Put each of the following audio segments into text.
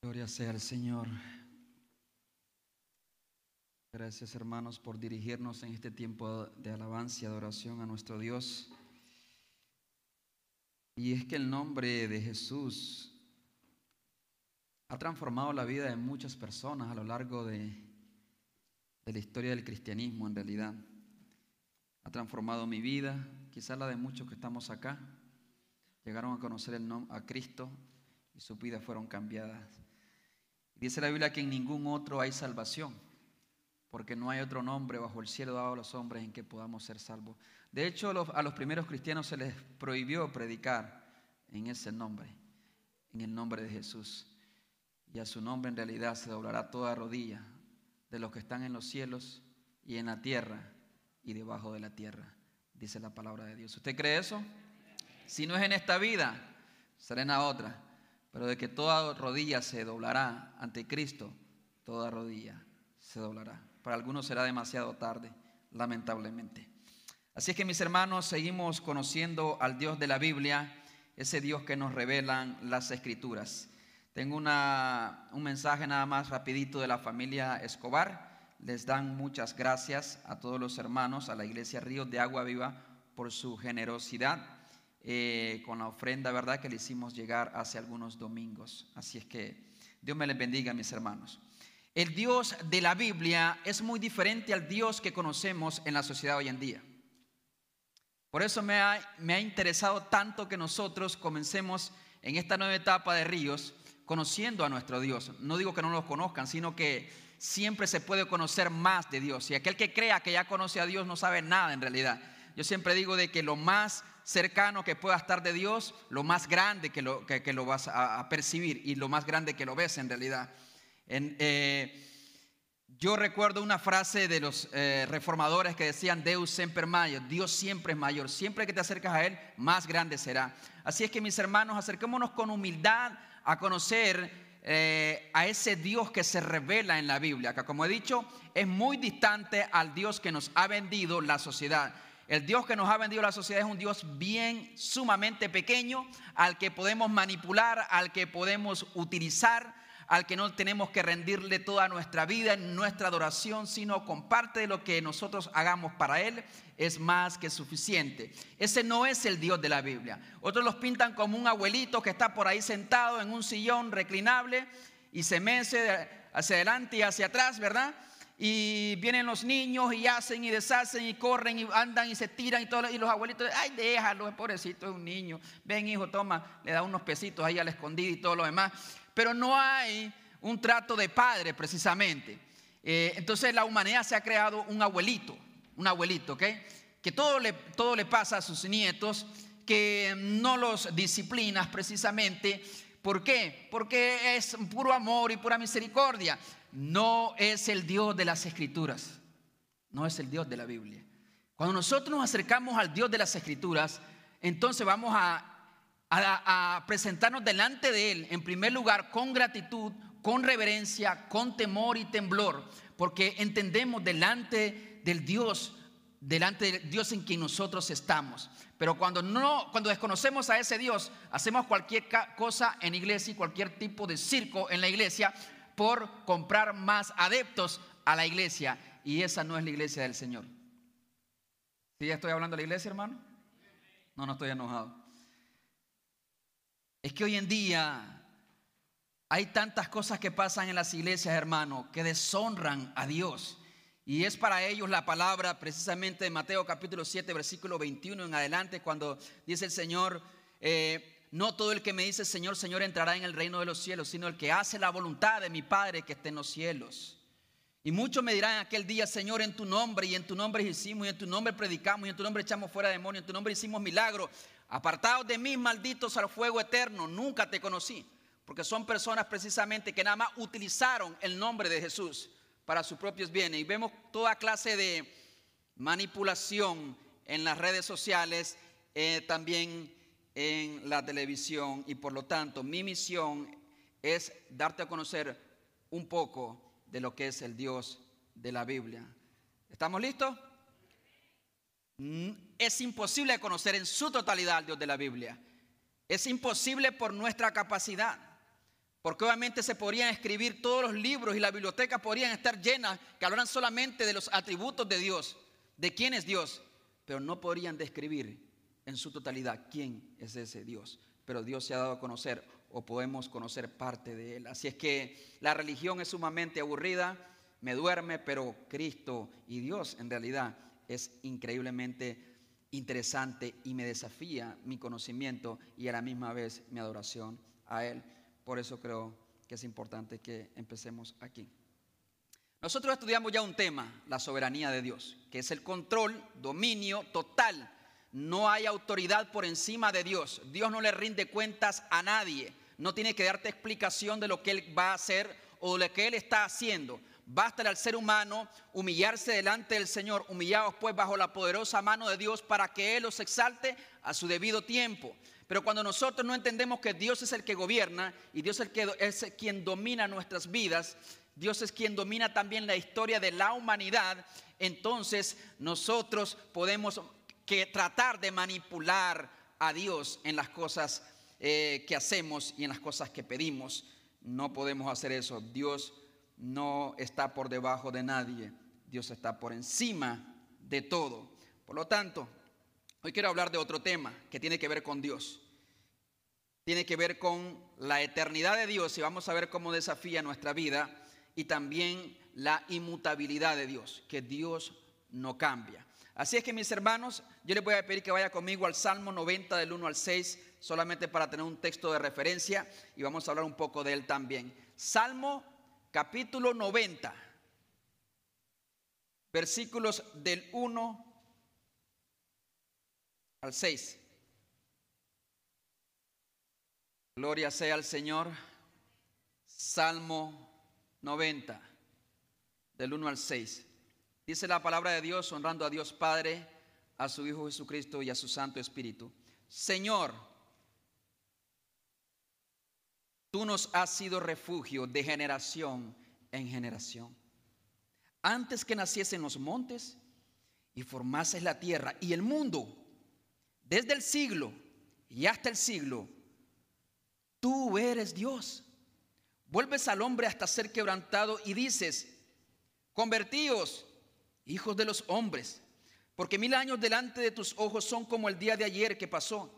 Gloria sea al Señor. Gracias hermanos por dirigirnos en este tiempo de alabanza y adoración a nuestro Dios. Y es que el nombre de Jesús ha transformado la vida de muchas personas a lo largo de, la historia del cristianismo en realidad. Ha transformado mi vida, quizás la de muchos que estamos acá. Llegaron a conocer el a Cristo y sus vidas fueron cambiadas. Dice la Biblia que en ningún otro hay salvación, porque no hay otro nombre bajo el cielo dado a los hombres en que podamos ser salvos. De hecho, a los primeros cristianos se les prohibió predicar en ese nombre, en el nombre de Jesús. Y a su nombre en realidad se doblará toda rodilla de los que están en los cielos y en la tierra y debajo de la tierra, dice la palabra de Dios. ¿Usted cree eso? Si no es en esta vida, será en la otra. Pero de que toda rodilla se doblará ante Cristo, toda rodilla se doblará. Para algunos será demasiado tarde, lamentablemente. Así es que mis hermanos, seguimos conociendo al Dios de la Biblia, ese Dios que nos revelan las escrituras. Tengo una, un mensaje nada más rapidito de la familia Escobar. Les dan muchas gracias a todos los hermanos, a la iglesia Ríos de Agua Viva, por su generosidad eh, con la ofrenda, ¿verdad?, que le hicimos llegar hace algunos domingos. Así es que Dios me les bendiga, mis hermanos. El Dios de la Biblia es muy diferente al Dios que conocemos en la sociedad hoy en día. Por eso me ha, me ha interesado tanto que nosotros comencemos en esta nueva etapa de Ríos conociendo a nuestro Dios. No digo que no lo conozcan, sino que siempre se puede conocer más de Dios. Y aquel que crea que ya conoce a Dios no sabe nada en realidad. Yo siempre digo de que lo más cercano que pueda estar de Dios, lo más grande que lo, que, lo vas a, percibir y lo más grande que lo ves en realidad. Eh, yo recuerdo una frase de los eh, reformadores que decían Deus semper mayor, Dios siempre es mayor, siempre que te acercas a Él, más grande será. Así es que mis hermanos, acerquémonos con humildad a conocer eh, a ese Dios que se revela en la Biblia, que como he dicho, es muy distante al Dios que nos ha vendido la sociedad. El Dios que nos ha vendido la sociedad es un Dios bien sumamente pequeño, al que podemos manipular, al que podemos utilizar, al que no tenemos que rendirle toda nuestra vida en nuestra adoración, sino con parte de lo que nosotros hagamos para Él es más que suficiente. Ese no es el Dios de la Biblia. Otros los pintan como un abuelito que está por ahí sentado en un sillón reclinable y se mece hacia adelante y hacia atrás, ¿verdad? Y vienen los niños y hacen y deshacen y corren y andan y se tiran y todo y los abuelitos, ay, déjalo, pobrecito es un niño. Ven, hijo, toma, le da unos pesitos ahí al escondido y todo lo demás. Pero no hay un trato de padre precisamente. Eh, entonces la humanidad se ha creado un abuelito, un abuelito, ¿ok? Que todo le, todo le pasa a sus nietos, que no los disciplinas precisamente. ¿Por qué? Porque es puro amor y pura misericordia no es el Dios de las escrituras, no es el Dios de la Biblia. Cuando nosotros nos acercamos al Dios de las escrituras, entonces vamos a, presentarnos delante de Él, en primer lugar, con gratitud, con reverencia, con temor y temblor, porque entendemos delante del Dios, delante del Dios en quien nosotros estamos. Pero cuando no, cuando desconocemos a ese Dios, hacemos cualquier cosa en iglesia y cualquier tipo de circo en la iglesia, por comprar más adeptos a la iglesia. Y esa no es la iglesia del Señor. ¿Sí ya estoy hablando de la iglesia, hermano? No, no estoy enojado. Es que hoy en día hay tantas cosas que pasan en las iglesias, hermano, que deshonran a Dios. Y es para ellos la palabra precisamente de Mateo capítulo 7, versículo 21 en adelante, cuando dice el Señor, eh, no todo el que me dice Señor, Señor entrará en el reino de los cielos, sino el que hace la voluntad de mi Padre que esté en los cielos. Y muchos me dirán aquel día, Señor, en tu nombre, y en tu nombre hicimos, y en tu nombre predicamos, y en tu nombre echamos fuera demonios, en tu nombre hicimos milagros. Apartados de mí, malditos al fuego eterno, nunca te conocí. Porque son personas precisamente que nada más utilizaron el nombre de Jesús para sus propios bienes. Y vemos toda clase de manipulación en las redes sociales, eh, también en la televisión y por lo tanto mi misión es darte a conocer un poco de lo que es el Dios de la Biblia. ¿Estamos listos? Mm, es imposible conocer en su totalidad al Dios de la Biblia. Es imposible por nuestra capacidad. Porque obviamente se podrían escribir todos los libros y las bibliotecas podrían estar llenas que hablaran solamente de los atributos de Dios, de quién es Dios, pero no podrían describir en su totalidad quién es ese Dios. Pero Dios se ha dado a conocer o podemos conocer parte de él. Así es que la religión es sumamente aburrida, me duerme, pero Cristo y Dios en realidad es increíblemente interesante y me desafía mi conocimiento y a la misma vez mi adoración a Él. Por eso creo que es importante que empecemos aquí. Nosotros estudiamos ya un tema, la soberanía de Dios, que es el control, dominio total. No hay autoridad por encima de Dios. Dios no le rinde cuentas a nadie. No tiene que darte explicación de lo que Él va a hacer o de lo que Él está haciendo. Basta al ser humano humillarse delante del Señor, humillados pues bajo la poderosa mano de Dios para que Él los exalte a su debido tiempo. Pero cuando nosotros no entendemos que Dios es el que gobierna y Dios es, el que, es quien domina nuestras vidas, Dios es quien domina también la historia de la humanidad, entonces nosotros podemos que tratar de manipular a Dios en las cosas eh, que hacemos y en las cosas que pedimos. No podemos hacer eso. Dios no está por debajo de nadie. Dios está por encima de todo. Por lo tanto, hoy quiero hablar de otro tema que tiene que ver con Dios. Tiene que ver con la eternidad de Dios y vamos a ver cómo desafía nuestra vida y también la inmutabilidad de Dios, que Dios no cambia. Así es que mis hermanos, yo les voy a pedir que vaya conmigo al Salmo 90 del 1 al 6, solamente para tener un texto de referencia y vamos a hablar un poco de él también. Salmo capítulo 90, versículos del 1 al 6. Gloria sea al Señor. Salmo 90, del 1 al 6. Dice la palabra de Dios, honrando a Dios Padre, a su Hijo Jesucristo y a su Santo Espíritu. Señor, Tú nos has sido refugio de generación en generación. Antes que naciesen los montes y formases la tierra y el mundo, desde el siglo y hasta el siglo, tú eres Dios. Vuelves al hombre hasta ser quebrantado y dices, convertíos, hijos de los hombres, porque mil años delante de tus ojos son como el día de ayer que pasó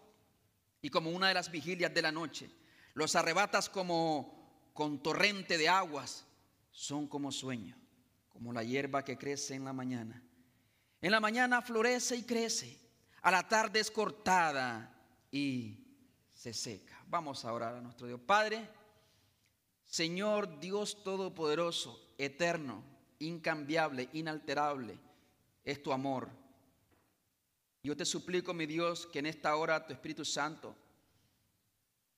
y como una de las vigilias de la noche. Los arrebatas como con torrente de aguas. Son como sueño, como la hierba que crece en la mañana. En la mañana florece y crece. A la tarde es cortada y se seca. Vamos a orar a nuestro Dios. Padre, Señor Dios Todopoderoso, eterno, incambiable, inalterable, es tu amor. Yo te suplico, mi Dios, que en esta hora tu Espíritu Santo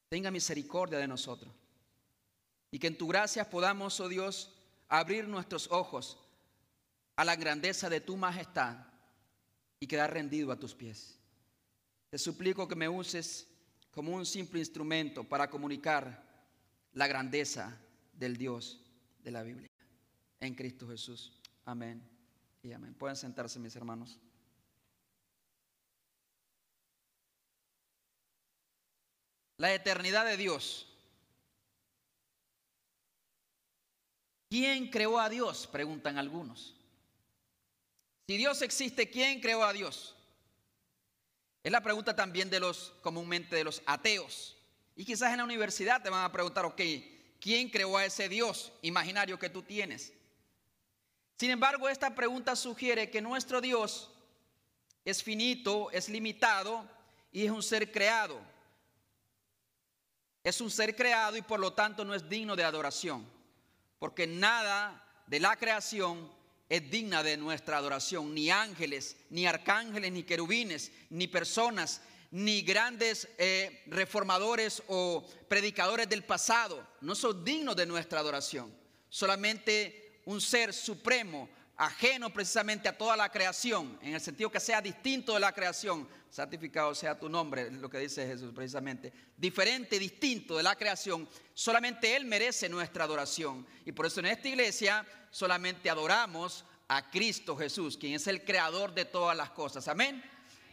tenga misericordia de nosotros. Y que en tu gracia podamos, oh Dios, abrir nuestros ojos a la grandeza de tu majestad y quedar rendido a tus pies. Te suplico que me uses como un simple instrumento para comunicar la grandeza del Dios de la Biblia. En Cristo Jesús. Amén y amén. Pueden sentarse mis hermanos. la eternidad de Dios. ¿Quién creó a Dios? Preguntan algunos. Si Dios existe, ¿quién creó a Dios? Es la pregunta también de los comúnmente de los ateos. Y quizás en la universidad te van a preguntar, ok, ¿quién creó a ese Dios imaginario que tú tienes? Sin embargo, esta pregunta sugiere que nuestro Dios es finito, es limitado y es un ser creado. Es un ser creado y por lo tanto no es digno de adoración, porque nada de la creación es digna de nuestra adoración, ni ángeles, ni arcángeles, ni querubines, ni personas, ni grandes eh, reformadores o predicadores del pasado, no son dignos de nuestra adoración. Solamente un ser supremo, ajeno precisamente a toda la creación, en el sentido que sea distinto de la creación, santificado sea tu nombre, lo que dice Jesús precisamente, diferente, distinto de la creación, solamente Él merece nuestra adoración. Y por eso en esta iglesia solamente adoramos a Cristo Jesús, quien es el creador de todas las cosas. Amén.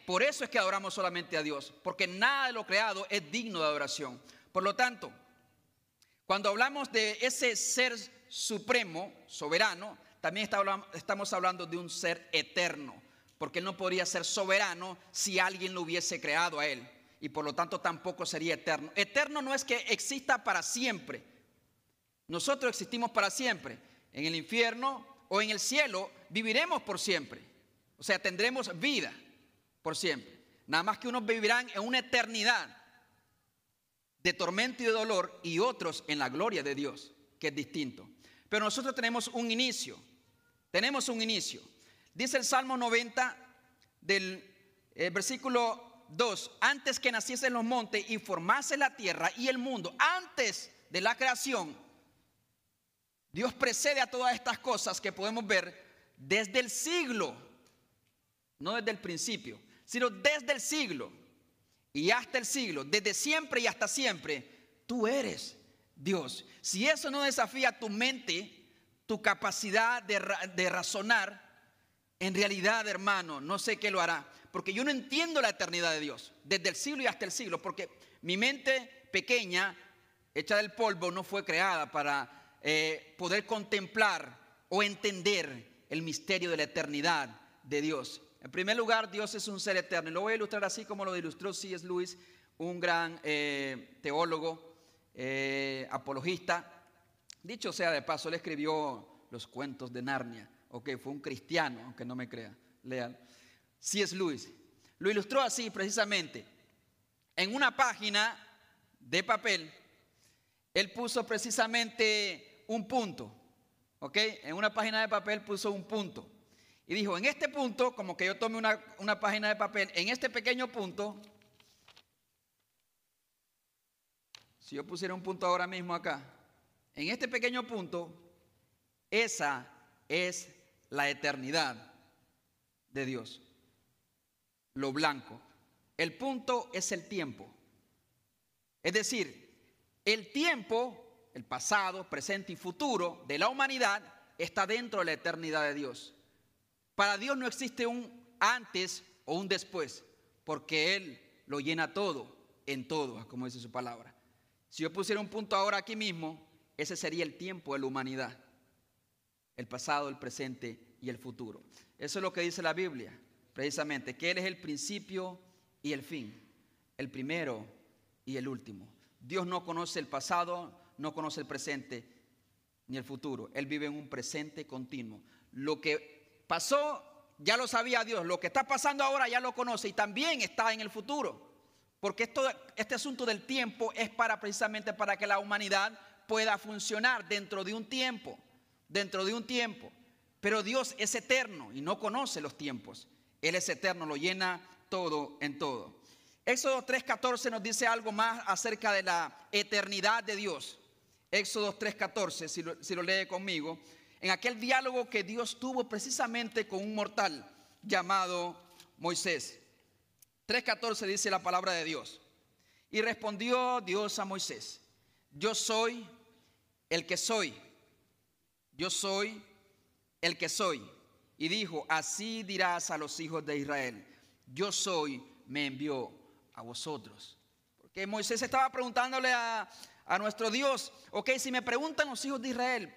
Por eso es que adoramos solamente a Dios, porque nada de lo creado es digno de adoración. Por lo tanto, Cuando hablamos de ese ser supremo, soberano, también estamos hablando de un ser eterno, porque él no podría ser soberano si alguien lo hubiese creado a él, y por lo tanto tampoco sería eterno. Eterno no es que exista para siempre. Nosotros existimos para siempre. En el infierno o en el cielo viviremos por siempre. O sea, tendremos vida por siempre. Nada más que unos vivirán en una eternidad de tormento y de dolor y otros en la gloria de Dios, que es distinto. Pero nosotros tenemos un inicio, tenemos un inicio. Dice el Salmo 90 del eh, versículo 2, antes que naciesen los montes y formase la tierra y el mundo, antes de la creación, Dios precede a todas estas cosas que podemos ver desde el siglo, no desde el principio, sino desde el siglo y hasta el siglo, desde siempre y hasta siempre, tú eres Dios. Si eso no desafía tu mente, tu capacidad de, de, razonar, en realidad, hermano, no sé qué lo hará. Porque yo no entiendo la eternidad de Dios, desde el siglo y hasta el siglo, porque mi mente pequeña, hecha del polvo, no fue creada para eh, poder contemplar o entender el misterio de la eternidad de Dios. En primer lugar, Dios es un ser eterno. Lo voy a ilustrar así como lo ilustró C.S. Lewis, un gran eh, teólogo, eh, apologista. Dicho sea de paso, él escribió los cuentos de Narnia. Ok, fue un cristiano, aunque no me crea. Lean. C.S. Lewis. Lo ilustró así precisamente. En una página de papel, él puso precisamente un punto. ¿Ok? En una página de papel puso un punto. Y dijo, en este punto, como que yo tome una, página de papel, en este pequeño punto, si yo pusiera un punto ahora mismo acá, en este pequeño punto, esa es la eternidad de Dios. Lo blanco. El punto es el tiempo. Es decir, el tiempo, el pasado, presente y futuro de la humanidad está dentro de la eternidad de Dios. Para Dios no existe un antes o un después, porque Él lo llena todo, en todo, como dice su palabra. Si yo pusiera un punto ahora aquí mismo, ese sería el tiempo de la humanidad, el pasado, el presente y el futuro. Eso es lo que dice la Biblia, precisamente, que Él es el principio y el fin, el primero y el último. Dios no conoce el pasado, no conoce el presente ni el futuro. Él vive en un presente continuo. Lo que pasó, ya lo sabía Dios. Lo que está pasando ahora ya lo conoce y también está en el futuro. Porque este asunto del tiempo es para precisamente para que la humanidad pueda funcionar dentro de un tiempo, dentro de un tiempo. Pero Dios es eterno y no conoce los tiempos. Él es eterno, lo llena todo en todo. Éxodo 3.14 nos dice algo más acerca de la eternidad de Dios. Éxodo 3.14, si si lo lee conmigo en aquel diálogo que Dios tuvo precisamente con un mortal llamado Moisés. 3.14 dice la palabra de Dios. Y respondió Dios a Moisés, yo soy el que soy, yo soy el que soy. Y dijo, así dirás a los hijos de Israel, yo soy, me envió a vosotros. Porque Moisés estaba preguntándole a, a nuestro Dios, ok, si me preguntan los hijos de Israel,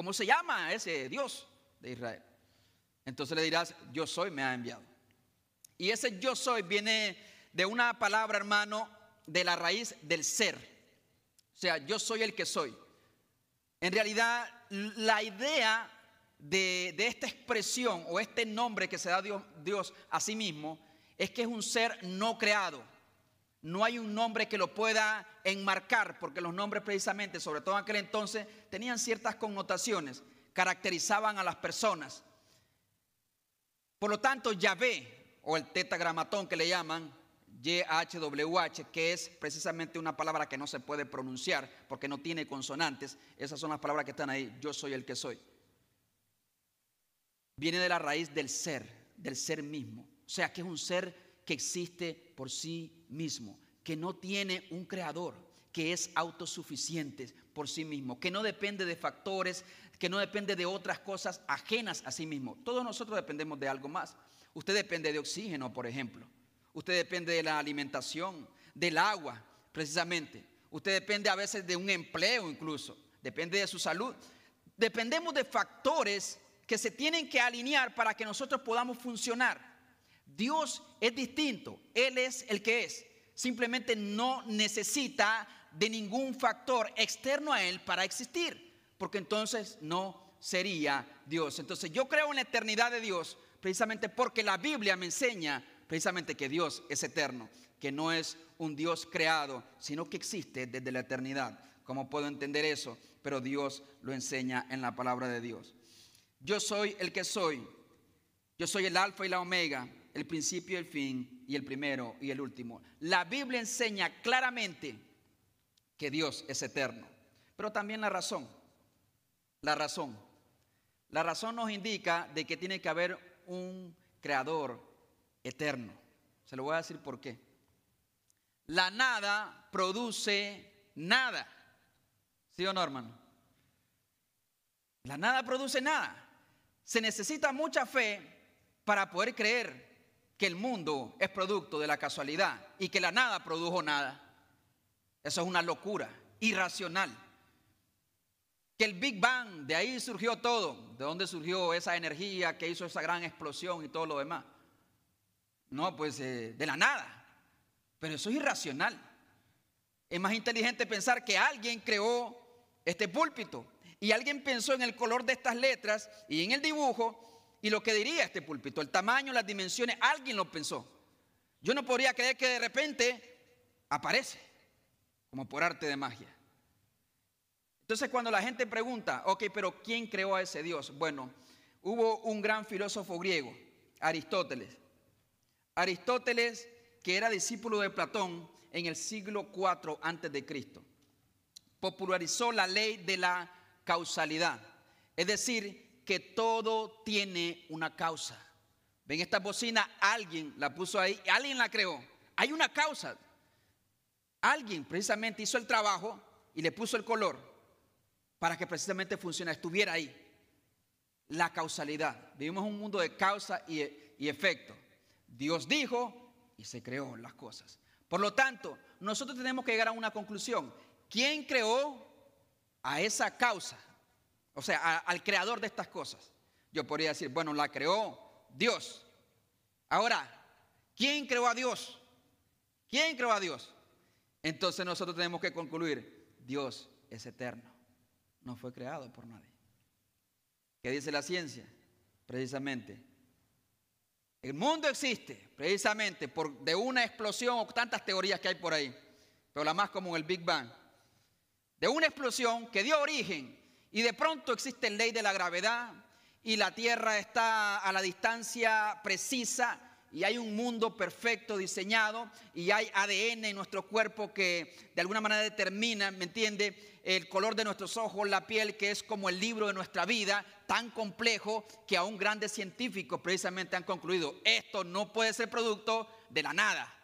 ¿Cómo se llama ese Dios de Israel? Entonces le dirás, yo soy, me ha enviado. Y ese yo soy viene de una palabra, hermano, de la raíz del ser. O sea, yo soy el que soy. En realidad, la idea de, esta expresión o este nombre que se da Dios, Dios a sí mismo es que es un ser no creado. No hay un nombre que lo pueda enmarcar, porque los nombres precisamente, sobre todo en aquel entonces, tenían ciertas connotaciones, caracterizaban a las personas. Por lo tanto, Yahvé, o el tetagramatón que le llaman, YHWH, que es precisamente una palabra que no se puede pronunciar porque no tiene consonantes, esas son las palabras que están ahí, yo soy el que soy. Viene de la raíz del ser, del ser mismo. O sea, que es un ser que existe por sí mismo, que no tiene un creador, que es autosuficiente por sí mismo, que no depende de factores, que no depende de otras cosas ajenas a sí mismo. Todos nosotros dependemos de algo más. Usted depende de oxígeno, por ejemplo. Usted depende de la alimentación, del agua, precisamente. Usted depende a veces de un empleo incluso, depende de su salud. Dependemos de factores que se tienen que alinear para que nosotros podamos funcionar. Dios es distinto, Él es el que es. Simplemente no necesita de ningún factor externo a Él para existir, porque entonces no sería Dios. Entonces yo creo en la eternidad de Dios precisamente porque la Biblia me enseña precisamente que Dios es eterno, que no es un Dios creado, sino que existe desde la eternidad. ¿Cómo puedo entender eso? Pero Dios lo enseña en la palabra de Dios. Yo soy el que soy. Yo soy el alfa y la omega, el principio y el fin, y el primero y el último. La Biblia enseña claramente que Dios es eterno, pero también la razón. La razón. La razón nos indica de que tiene que haber un creador eterno. Se lo voy a decir por qué. La nada produce nada. ¿Sí o no, hermano? La nada produce nada. Se necesita mucha fe para poder creer que el mundo es producto de la casualidad y que la nada produjo nada. Eso es una locura, irracional. Que el Big Bang, de ahí surgió todo, de dónde surgió esa energía que hizo esa gran explosión y todo lo demás. No, pues eh, de la nada. Pero eso es irracional. Es más inteligente pensar que alguien creó este púlpito y alguien pensó en el color de estas letras y en el dibujo y lo que diría este púlpito, el tamaño, las dimensiones, alguien lo pensó. Yo no podría creer que de repente aparece, como por arte de magia. Entonces cuando la gente pregunta, ok, pero ¿quién creó a ese Dios? Bueno, hubo un gran filósofo griego, Aristóteles, Aristóteles, que era discípulo de Platón en el siglo IV antes de Cristo, popularizó la ley de la causalidad, es decir, que todo tiene una causa. Ven esta bocina, alguien la puso ahí, alguien la creó. Hay una causa. Alguien precisamente hizo el trabajo y le puso el color para que precisamente funcione, estuviera ahí. La causalidad. Vivimos un mundo de causa y efecto. Dios dijo y se creó las cosas. Por lo tanto, nosotros tenemos que llegar a una conclusión. ¿Quién creó a esa causa? O sea, al creador de estas cosas. Yo podría decir, bueno, la creó Dios. Ahora, ¿quién creó a Dios? ¿Quién creó a Dios? Entonces nosotros tenemos que concluir, Dios es eterno. No fue creado por nadie. ¿Qué dice la ciencia? Precisamente, el mundo existe precisamente por de una explosión o tantas teorías que hay por ahí, pero la más común, el Big Bang. De una explosión que dio origen y de pronto existe la ley de la gravedad y la Tierra está a la distancia precisa y hay un mundo perfecto diseñado y hay ADN en nuestro cuerpo que de alguna manera determina, ¿me entiende? el color de nuestros ojos, la piel, que es como el libro de nuestra vida, tan complejo que aún grandes científicos precisamente han concluido, esto no puede ser producto de la nada.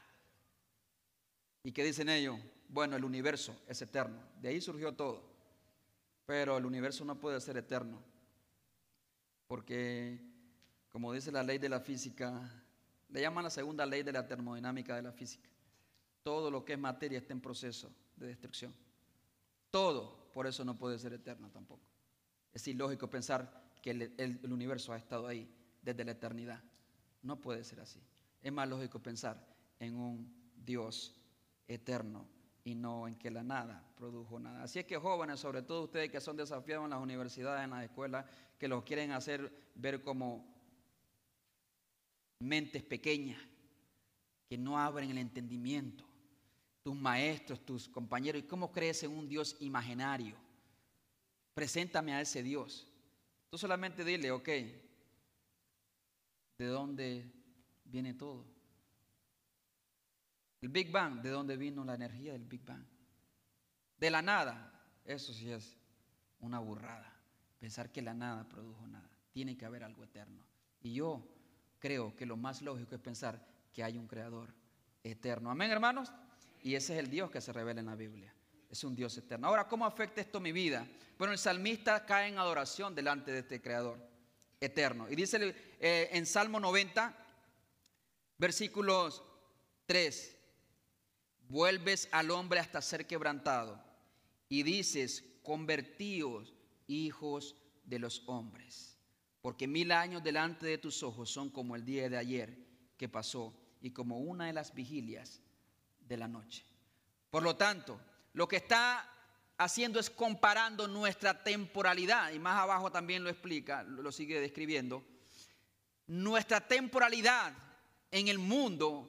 ¿Y qué dicen ellos? Bueno, el universo es eterno, de ahí surgió todo, pero el universo no puede ser eterno, porque como dice la ley de la física, le llaman la segunda ley de la termodinámica de la física, todo lo que es materia está en proceso de destrucción. Todo, por eso no puede ser eterno tampoco. Es ilógico pensar que el, universo ha estado ahí desde la eternidad. No puede ser así. Es más lógico pensar en un Dios eterno y no en que la nada produjo nada. Así es que jóvenes, sobre todo ustedes que son desafiados en las universidades, en las escuelas, que los quieren hacer ver como mentes pequeñas, que no abren el entendimiento tus maestros, tus compañeros, ¿y cómo crees en un Dios imaginario? Preséntame a ese Dios. Tú solamente dile, ok, ¿de dónde viene todo? El Big Bang, ¿de dónde vino la energía del Big Bang? De la nada, eso sí es una burrada. Pensar que la nada produjo nada. Tiene que haber algo eterno. Y yo creo que lo más lógico es pensar que hay un creador eterno. Amén, hermanos. Y ese es el Dios que se revela en la Biblia. Es un Dios eterno. Ahora, ¿cómo afecta esto mi vida? Bueno, el salmista cae en adoración delante de este Creador eterno. Y dice eh, en Salmo 90, versículos 3, vuelves al hombre hasta ser quebrantado y dices, convertíos hijos de los hombres, porque mil años delante de tus ojos son como el día de ayer que pasó y como una de las vigilias de la noche. Por lo tanto, lo que está haciendo es comparando nuestra temporalidad, y más abajo también lo explica, lo sigue describiendo, nuestra temporalidad en el mundo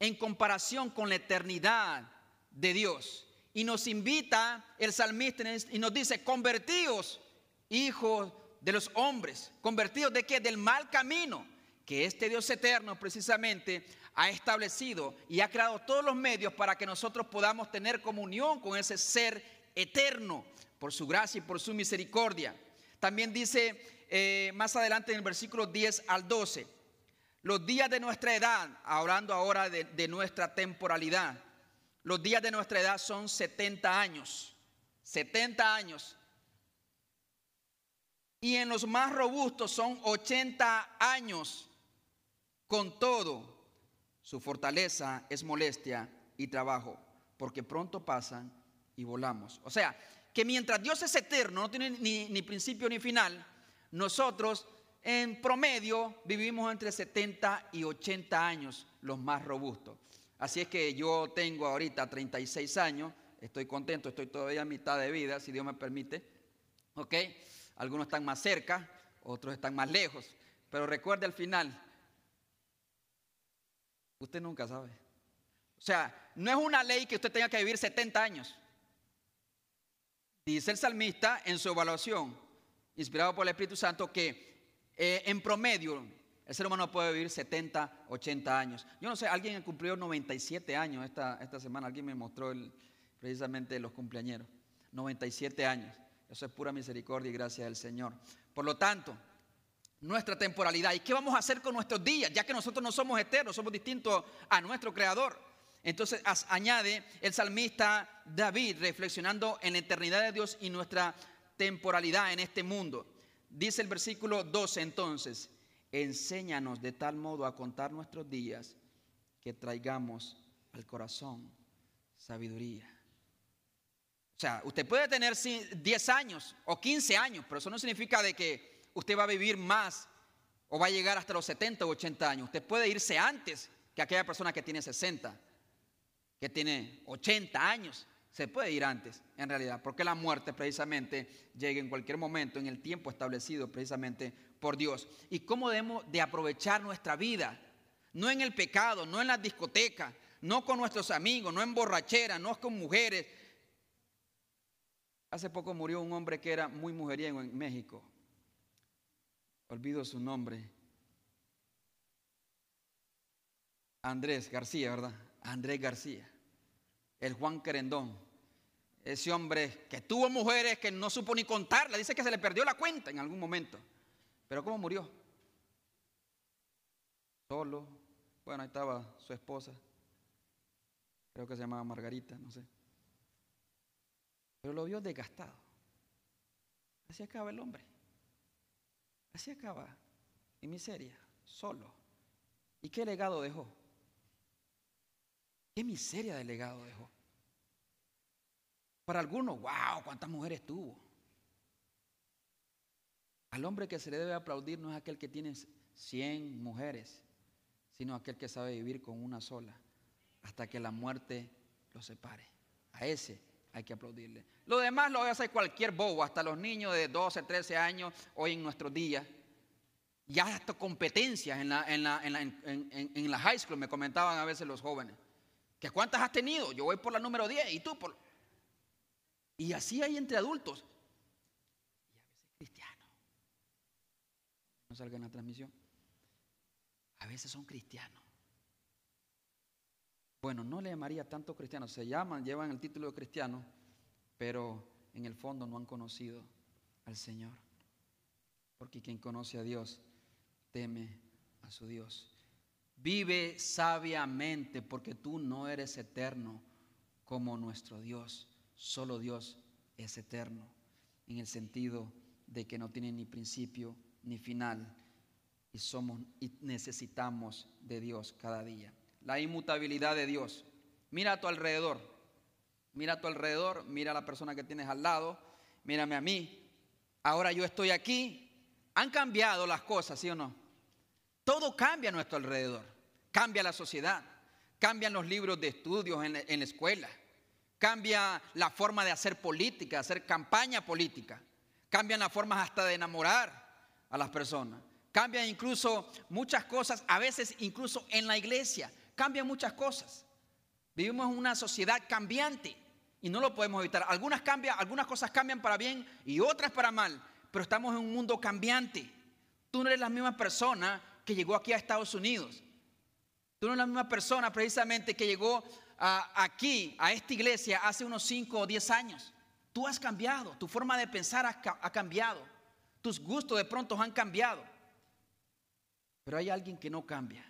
en comparación con la eternidad de Dios. Y nos invita el salmista y nos dice, convertíos, hijos de los hombres, convertidos de qué? Del mal camino que este Dios eterno precisamente ha establecido y ha creado todos los medios para que nosotros podamos tener comunión con ese ser eterno por su gracia y por su misericordia. También dice eh, más adelante en el versículo 10 al 12, los días de nuestra edad, hablando ahora de, de nuestra temporalidad, los días de nuestra edad son 70 años, 70 años. Y en los más robustos son 80 años. Con todo, su fortaleza es molestia y trabajo, porque pronto pasan y volamos. O sea, que mientras Dios es eterno, no tiene ni, ni principio ni final, nosotros en promedio vivimos entre 70 y 80 años los más robustos. Así es que yo tengo ahorita 36 años, estoy contento, estoy todavía a mitad de vida, si Dios me permite. ¿Ok? Algunos están más cerca, otros están más lejos. Pero recuerde al final, usted nunca sabe. O sea, no es una ley que usted tenga que vivir 70 años. Dice el salmista en su evaluación, inspirado por el Espíritu Santo, que eh, en promedio, el ser humano puede vivir 70, 80 años. Yo no sé, alguien cumplió 97 años esta, esta semana, alguien me mostró precisamente los cumpleaños. 97 años. Eso es pura misericordia y gracia del Señor. Por lo tanto, nuestra temporalidad. ¿Y qué vamos a hacer con nuestros días? Ya que nosotros no somos eternos, somos distintos a nuestro Creador. Entonces añade el salmista David reflexionando en la eternidad de Dios y nuestra temporalidad en este mundo. Dice el versículo 12 entonces, enséñanos de tal modo a contar nuestros días que traigamos al corazón sabiduría. O sea, usted puede tener 10 años o 15 años, pero eso no significa de que usted va a vivir más o va a llegar hasta los 70 o 80 años. Usted puede irse antes que aquella persona que tiene 60, que tiene 80 años se puede ir antes, en realidad, porque la muerte precisamente llega en cualquier momento, en el tiempo establecido precisamente por Dios. ¿Y cómo debemos de aprovechar nuestra vida? No en el pecado, no en la discoteca, no con nuestros amigos, no en borrachera, no con mujeres. Hace poco murió un hombre que era muy mujeriego en México. Olvido su nombre. Andrés García, ¿verdad? Andrés García. El Juan Querendón ese hombre que tuvo mujeres que no supo ni contarla, dice que se le perdió la cuenta en algún momento. Pero ¿cómo murió? Solo. Bueno, ahí estaba su esposa. Creo que se llamaba Margarita, no sé. Pero lo vio desgastado. Así acaba el hombre. Así acaba. En miseria, solo. ¿Y qué legado dejó? ¿Qué miseria de legado dejó? Para algunos, wow, cuántas mujeres tuvo. Al hombre que se le debe aplaudir no es aquel que tiene 100 mujeres, sino aquel que sabe vivir con una sola hasta que la muerte lo separe. A ese hay que aplaudirle. Lo demás lo hacer cualquier bobo, hasta los niños de 12, 13 años hoy en nuestros días. Ya hasta competencias en la, en, la, en, la high school, me comentaban a veces los jóvenes. ¿Que cuántas has tenido? Yo voy por la número 10 y tú por... Y así hay entre adultos. Y a veces cristianos. No salga en la transmisión. A veces son cristianos. Bueno, no le llamaría tanto cristianos. Se llaman, llevan el título de cristiano, pero en el fondo no han conocido al Señor. Porque quien conoce a Dios teme a su Dios. Vive sabiamente porque tú no eres eterno como nuestro Dios. Solo Dios es eterno, en el sentido de que no tiene ni principio ni final y somos y necesitamos de Dios cada día. La inmutabilidad de Dios. Mira a tu alrededor. Mira a tu alrededor, mira a la persona que tienes al lado, mírame a mí. Ahora yo estoy aquí. Han cambiado las cosas, ¿sí o no? Todo cambia a nuestro alrededor. Cambia la sociedad, cambian los libros de estudios en, en la escuela, cambia la forma de hacer política, hacer campaña política, cambian las formas hasta de enamorar a las personas, cambian incluso muchas cosas, a veces incluso en la iglesia, cambian muchas cosas. Vivimos en una sociedad cambiante y no lo podemos evitar. Algunas, cambian, algunas cosas cambian para bien y otras para mal, pero estamos en un mundo cambiante. Tú no eres la misma persona que llegó aquí a Estados Unidos. Tú no eres la misma persona precisamente que llegó aquí, a esta iglesia, hace unos 5 o 10 años. Tú has cambiado, tu forma de pensar ha cambiado, tus gustos de pronto han cambiado. Pero hay alguien que no cambia,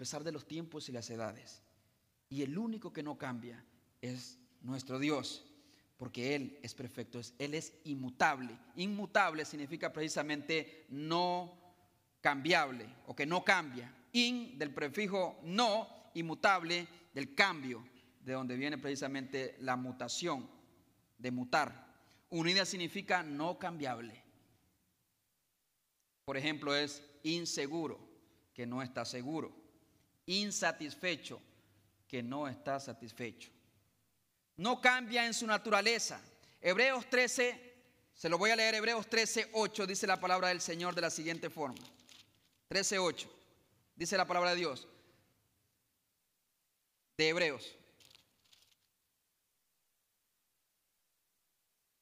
pesar de los tiempos y las edades. Y el único que no cambia es nuestro Dios, porque Él es perfecto, Él es inmutable. Inmutable significa precisamente no cambiable o que no cambia in del prefijo no, inmutable, del cambio, de donde viene precisamente la mutación, de mutar. Unida significa no cambiable. Por ejemplo, es inseguro, que no está seguro. Insatisfecho, que no está satisfecho. No cambia en su naturaleza. Hebreos 13, se lo voy a leer, Hebreos 13, 8, dice la palabra del Señor de la siguiente forma. 13, 8 dice la palabra de Dios, de Hebreos.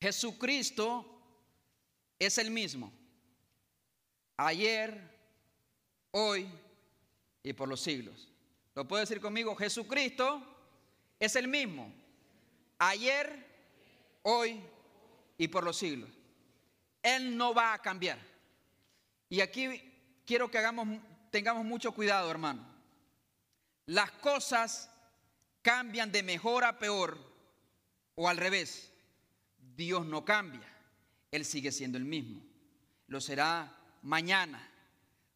Jesucristo es el mismo, ayer, hoy y por los siglos. ¿Lo puede decir conmigo? Jesucristo es el mismo, ayer, hoy y por los siglos. Él no va a cambiar. Y aquí quiero que hagamos tengamos mucho cuidado, hermano. Las cosas cambian de mejor a peor o al revés. Dios no cambia. Él sigue siendo el mismo. Lo será mañana.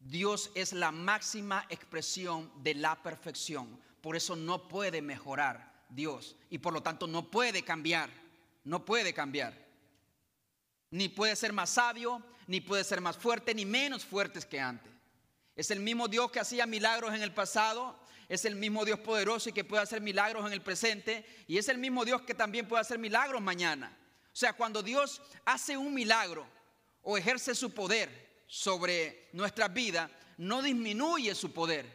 Dios es la máxima expresión de la perfección. Por eso no puede mejorar Dios. Y por lo tanto no puede cambiar. No puede cambiar. Ni puede ser más sabio, ni puede ser más fuerte, ni menos fuerte que antes. Es el mismo Dios que hacía milagros en el pasado, es el mismo Dios poderoso y que puede hacer milagros en el presente, y es el mismo Dios que también puede hacer milagros mañana. O sea, cuando Dios hace un milagro o ejerce su poder sobre nuestra vida, no disminuye su poder,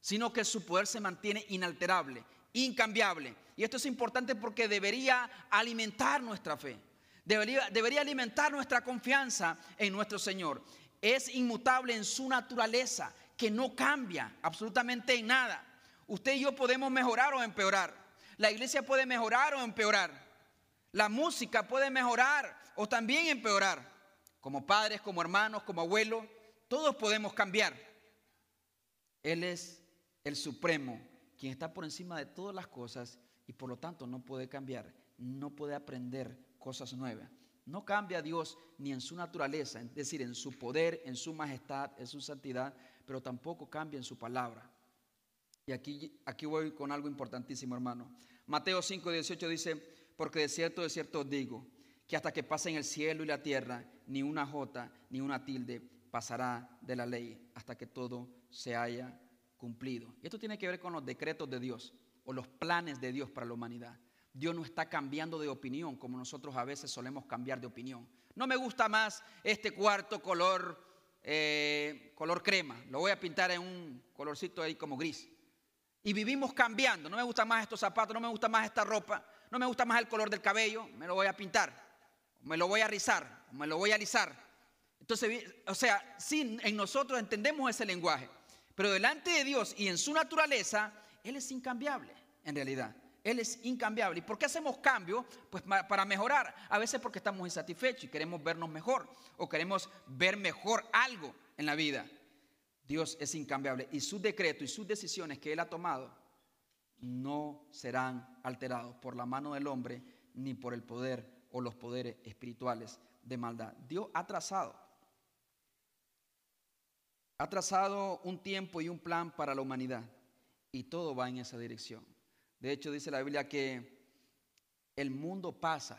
sino que su poder se mantiene inalterable, incambiable. Y esto es importante porque debería alimentar nuestra fe, debería, debería alimentar nuestra confianza en nuestro Señor es inmutable en su naturaleza, que no cambia absolutamente en nada. Usted y yo podemos mejorar o empeorar. La iglesia puede mejorar o empeorar. La música puede mejorar o también empeorar. Como padres, como hermanos, como abuelos, todos podemos cambiar. Él es el supremo, quien está por encima de todas las cosas y por lo tanto no puede cambiar, no puede aprender cosas nuevas. No cambia Dios ni en su naturaleza, es decir, en su poder, en su majestad, en su santidad, pero tampoco cambia en su palabra. Y aquí, aquí voy con algo importantísimo, hermano. Mateo 5, 18 dice, porque de cierto, de cierto digo, que hasta que pasen el cielo y la tierra, ni una jota, ni una tilde pasará de la ley hasta que todo se haya cumplido. Y esto tiene que ver con los decretos de Dios o los planes de Dios para la humanidad. Dios no está cambiando de opinión como nosotros a veces solemos cambiar de opinión. No me gusta más este cuarto color, eh, color crema. Lo voy a pintar en un colorcito ahí como gris. Y vivimos cambiando. No me gustan más estos zapatos, no me gusta más esta ropa, no me gusta más el color del cabello. Me lo voy a pintar, me lo voy a rizar, me lo voy a alisar. Entonces, o sea, sí, en nosotros entendemos ese lenguaje. Pero delante de Dios y en su naturaleza, Él es incambiable, en realidad. Él es incambiable. ¿Y por qué hacemos cambios? Pues para mejorar. A veces porque estamos insatisfechos y queremos vernos mejor o queremos ver mejor algo en la vida. Dios es incambiable y sus decretos y sus decisiones que Él ha tomado no serán alterados por la mano del hombre ni por el poder o los poderes espirituales de maldad. Dios ha trazado, ha trazado un tiempo y un plan para la humanidad y todo va en esa dirección. De hecho, dice la Biblia que el mundo pasa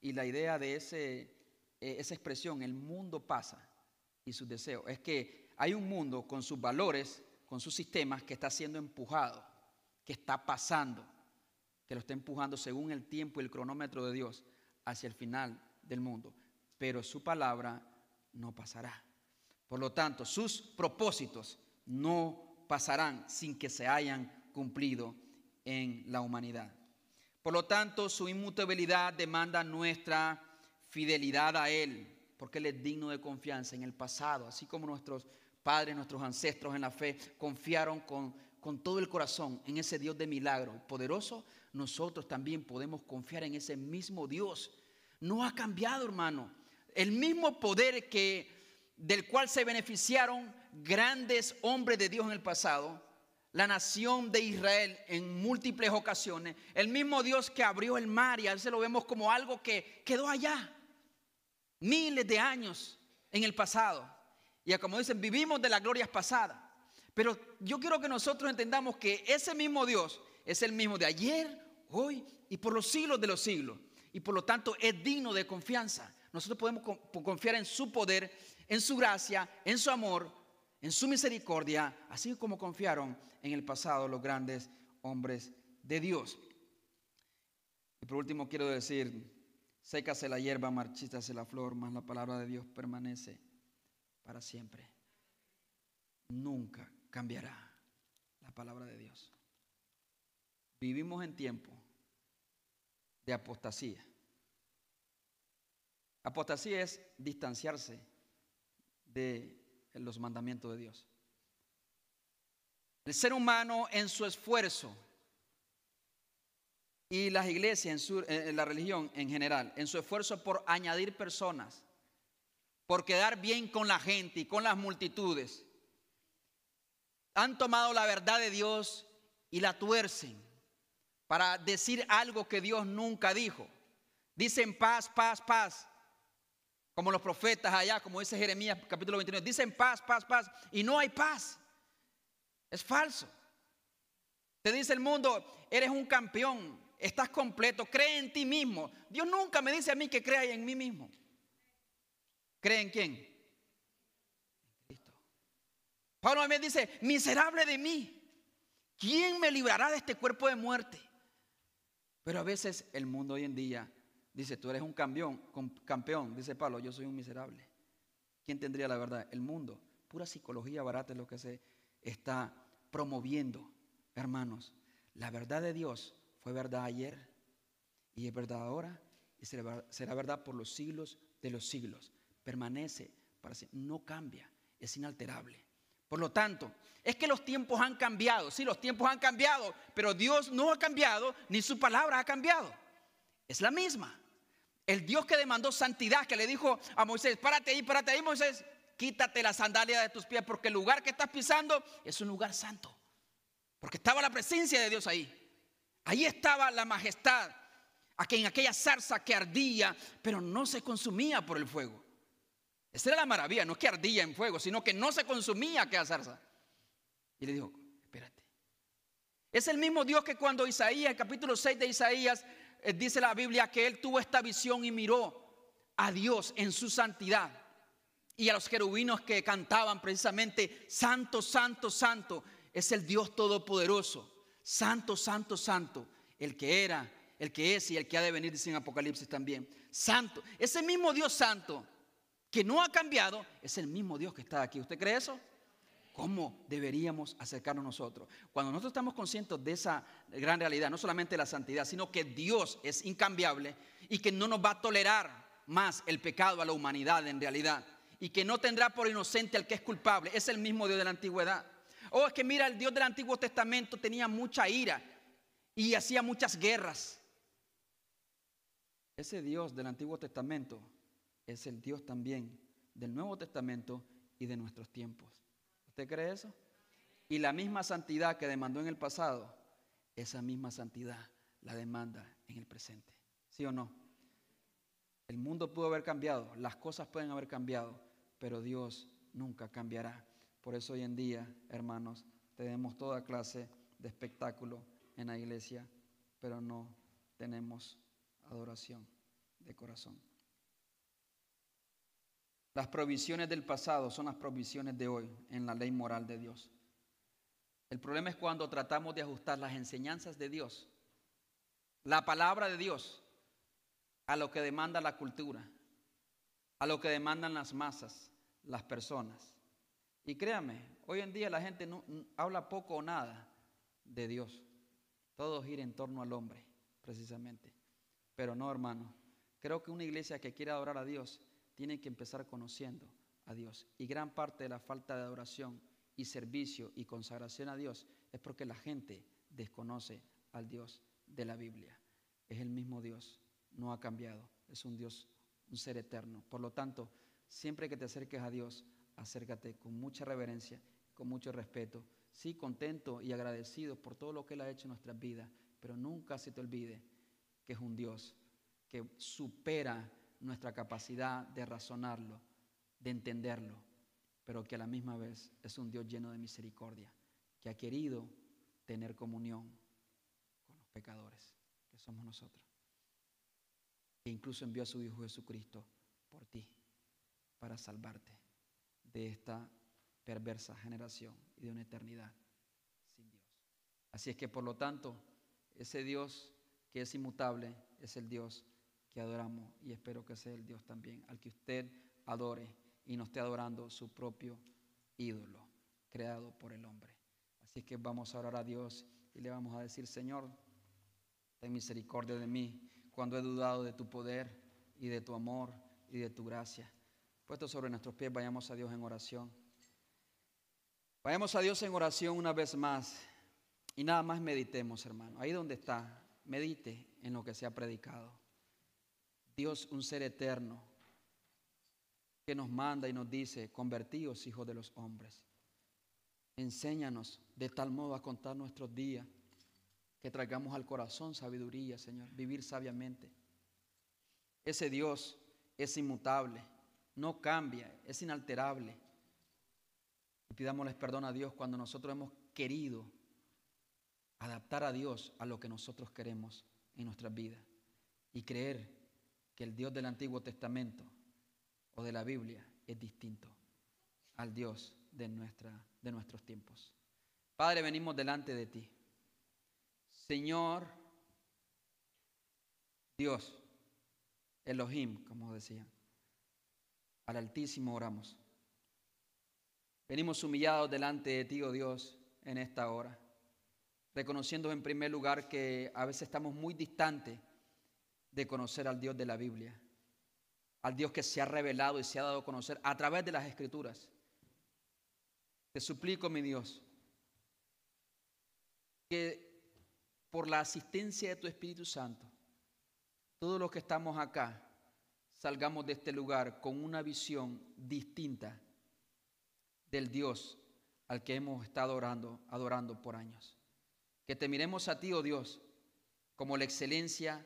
y la idea de ese, eh, esa expresión, el mundo pasa y sus deseos, es que hay un mundo con sus valores, con sus sistemas que está siendo empujado, que está pasando, que lo está empujando según el tiempo y el cronómetro de Dios hacia el final del mundo. Pero su palabra no pasará. Por lo tanto, sus propósitos no pasarán sin que se hayan cumplido en la humanidad. Por lo tanto, su inmutabilidad demanda nuestra fidelidad a Él, porque Él es digno de confianza en el pasado, así como nuestros padres, nuestros ancestros en la fe confiaron con, con todo el corazón en ese Dios de milagro poderoso, nosotros también podemos confiar en ese mismo Dios. No ha cambiado, hermano. El mismo poder que del cual se beneficiaron grandes hombres de Dios en el pasado, la nación de Israel en múltiples ocasiones, el mismo Dios que abrió el mar y a veces lo vemos como algo que quedó allá, miles de años en el pasado. Y como dicen, vivimos de las glorias pasadas. Pero yo quiero que nosotros entendamos que ese mismo Dios es el mismo de ayer, hoy y por los siglos de los siglos. Y por lo tanto es digno de confianza. Nosotros podemos confiar en su poder en su gracia, en su amor, en su misericordia, así como confiaron en el pasado los grandes hombres de Dios. Y por último quiero decir, sécase la hierba, marchítase la flor, mas la palabra de Dios permanece para siempre. Nunca cambiará la palabra de Dios. Vivimos en tiempo de apostasía. Apostasía es distanciarse de los mandamientos de Dios. El ser humano en su esfuerzo y las iglesias, en, en la religión en general, en su esfuerzo por añadir personas, por quedar bien con la gente y con las multitudes, han tomado la verdad de Dios y la tuercen para decir algo que Dios nunca dijo. Dicen paz, paz, paz. Como los profetas allá, como dice Jeremías capítulo 29, dicen paz, paz, paz, y no hay paz. Es falso. Te dice el mundo, eres un campeón, estás completo, cree en ti mismo. Dios nunca me dice a mí que crea en mí mismo. ¿Cree en quién? En Cristo. Pablo me dice, miserable de mí, ¿quién me librará de este cuerpo de muerte? Pero a veces el mundo hoy en día Dice, tú eres un campeón, campeón. Dice Pablo, yo soy un miserable. ¿Quién tendría la verdad? El mundo. Pura psicología barata es lo que se está promoviendo, hermanos. La verdad de Dios fue verdad ayer y es verdad ahora y será verdad por los siglos de los siglos. Permanece para no cambia, es inalterable. Por lo tanto, es que los tiempos han cambiado. Sí, los tiempos han cambiado, pero Dios no ha cambiado ni su palabra ha cambiado. Es la misma. El Dios que demandó santidad, que le dijo a Moisés, párate ahí, párate ahí, Moisés, quítate la sandalia de tus pies, porque el lugar que estás pisando es un lugar santo. Porque estaba la presencia de Dios ahí. Ahí estaba la majestad, en aquella zarza que ardía, pero no se consumía por el fuego. Esa era la maravilla, no es que ardía en fuego, sino que no se consumía aquella zarza. Y le dijo, espérate. Es el mismo Dios que cuando Isaías, el capítulo 6 de Isaías, eh, dice la Biblia que él tuvo esta visión y miró a Dios en su santidad y a los querubinos que cantaban precisamente, Santo, Santo, Santo, es el Dios Todopoderoso, Santo, Santo, Santo, el que era, el que es y el que ha de venir, dice en Apocalipsis también. Santo, ese mismo Dios Santo que no ha cambiado, es el mismo Dios que está aquí. ¿Usted cree eso? ¿Cómo deberíamos acercarnos nosotros? Cuando nosotros estamos conscientes de esa gran realidad, no solamente la santidad, sino que Dios es incambiable y que no nos va a tolerar más el pecado a la humanidad en realidad y que no tendrá por inocente al que es culpable, es el mismo Dios de la antigüedad. O oh, es que mira, el Dios del Antiguo Testamento tenía mucha ira y hacía muchas guerras. Ese Dios del Antiguo Testamento es el Dios también del Nuevo Testamento y de nuestros tiempos. ¿Usted cree eso? Y la misma santidad que demandó en el pasado, esa misma santidad la demanda en el presente. ¿Sí o no? El mundo pudo haber cambiado, las cosas pueden haber cambiado, pero Dios nunca cambiará. Por eso hoy en día, hermanos, tenemos toda clase de espectáculo en la iglesia pero no tenemos adoración de corazón. Las provisiones del pasado son las provisiones de hoy en la ley moral de Dios. El problema es cuando tratamos de ajustar las enseñanzas de Dios, la palabra de Dios, a lo que demanda la cultura, a lo que demandan las masas, las personas. Y créame, hoy en día la gente no, habla poco o nada de Dios. Todo gira en torno al hombre, precisamente. Pero no, hermano. Creo que una iglesia que quiere adorar a Dios tiene que empezar conociendo a Dios. Y gran parte de la falta de adoración y servicio y consagración a Dios es porque la gente desconoce al Dios de la Biblia. Es el mismo Dios, no ha cambiado, es un Dios, un ser eterno. Por lo tanto, siempre que te acerques a Dios, acércate con mucha reverencia, con mucho respeto, sí contento y agradecido por todo lo que Él ha hecho en nuestras vidas, pero nunca se te olvide que es un Dios que supera nuestra capacidad de razonarlo, de entenderlo, pero que a la misma vez es un Dios lleno de misericordia, que ha querido tener comunión con los pecadores, que somos nosotros. E incluso envió a su Hijo Jesucristo por ti, para salvarte de esta perversa generación y de una eternidad sin Dios. Así es que por lo tanto, ese Dios que es inmutable es el Dios adoramos y espero que sea el Dios también al que usted adore y no esté adorando su propio ídolo creado por el hombre. Así que vamos a orar a Dios y le vamos a decir, Señor, ten misericordia de mí cuando he dudado de tu poder y de tu amor y de tu gracia. Puesto sobre nuestros pies, vayamos a Dios en oración. Vayamos a Dios en oración una vez más y nada más meditemos, hermano. Ahí donde está, medite en lo que se ha predicado. Dios, un ser eterno, que nos manda y nos dice, convertíos hijos de los hombres. Enséñanos de tal modo a contar nuestros días, que traigamos al corazón sabiduría, Señor, vivir sabiamente. Ese Dios es inmutable no cambia, es inalterable. Y pidámosles perdón a Dios cuando nosotros hemos querido adaptar a Dios a lo que nosotros queremos en nuestras vidas y creer que el Dios del Antiguo Testamento o de la Biblia es distinto al Dios de, nuestra, de nuestros tiempos. Padre, venimos delante de ti. Señor, Dios, Elohim, como decían al Altísimo oramos. Venimos humillados delante de ti, oh Dios, en esta hora, reconociendo en primer lugar que a veces estamos muy distantes de conocer al Dios de la Biblia, al Dios que se ha revelado y se ha dado a conocer a través de las Escrituras. Te suplico, mi Dios, que por la asistencia de tu Espíritu Santo, todos los que estamos acá, salgamos de este lugar con una visión distinta del Dios al que hemos estado orando, adorando por años. Que te miremos a ti, oh Dios, como la excelencia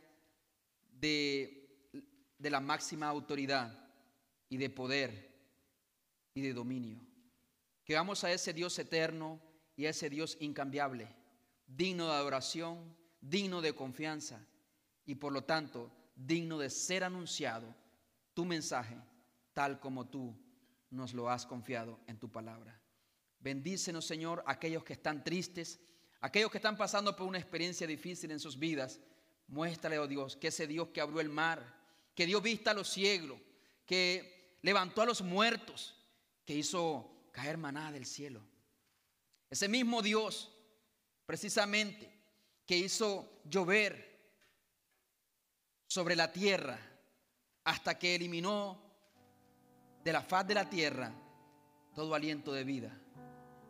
de, de la máxima autoridad y de poder y de dominio. Que vamos a ese Dios eterno y a ese Dios incambiable, digno de adoración, digno de confianza y por lo tanto digno de ser anunciado tu mensaje tal como tú nos lo has confiado en tu palabra. Bendícenos, Señor, aquellos que están tristes, aquellos que están pasando por una experiencia difícil en sus vidas. Muéstrale, oh Dios, que ese Dios que abrió el mar, que dio vista a los ciegos, que levantó a los muertos, que hizo caer maná del cielo. Ese mismo Dios, precisamente, que hizo llover sobre la tierra hasta que eliminó de la faz de la tierra todo aliento de vida,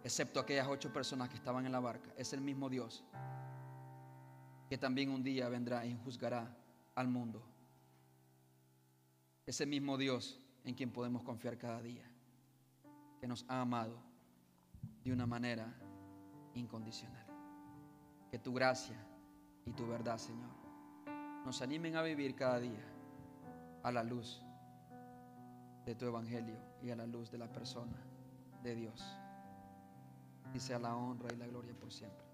excepto aquellas ocho personas que estaban en la barca. Es el mismo Dios que también un día vendrá y juzgará al mundo. Ese mismo Dios en quien podemos confiar cada día, que nos ha amado de una manera incondicional. Que tu gracia y tu verdad, Señor, nos animen a vivir cada día a la luz de tu evangelio y a la luz de la persona de Dios. Y sea la honra y la gloria por siempre.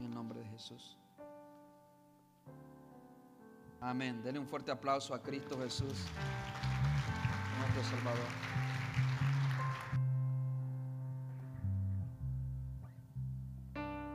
En el nombre de Jesús. Amén. Denle un fuerte aplauso a Cristo Jesús, nuestro Salvador.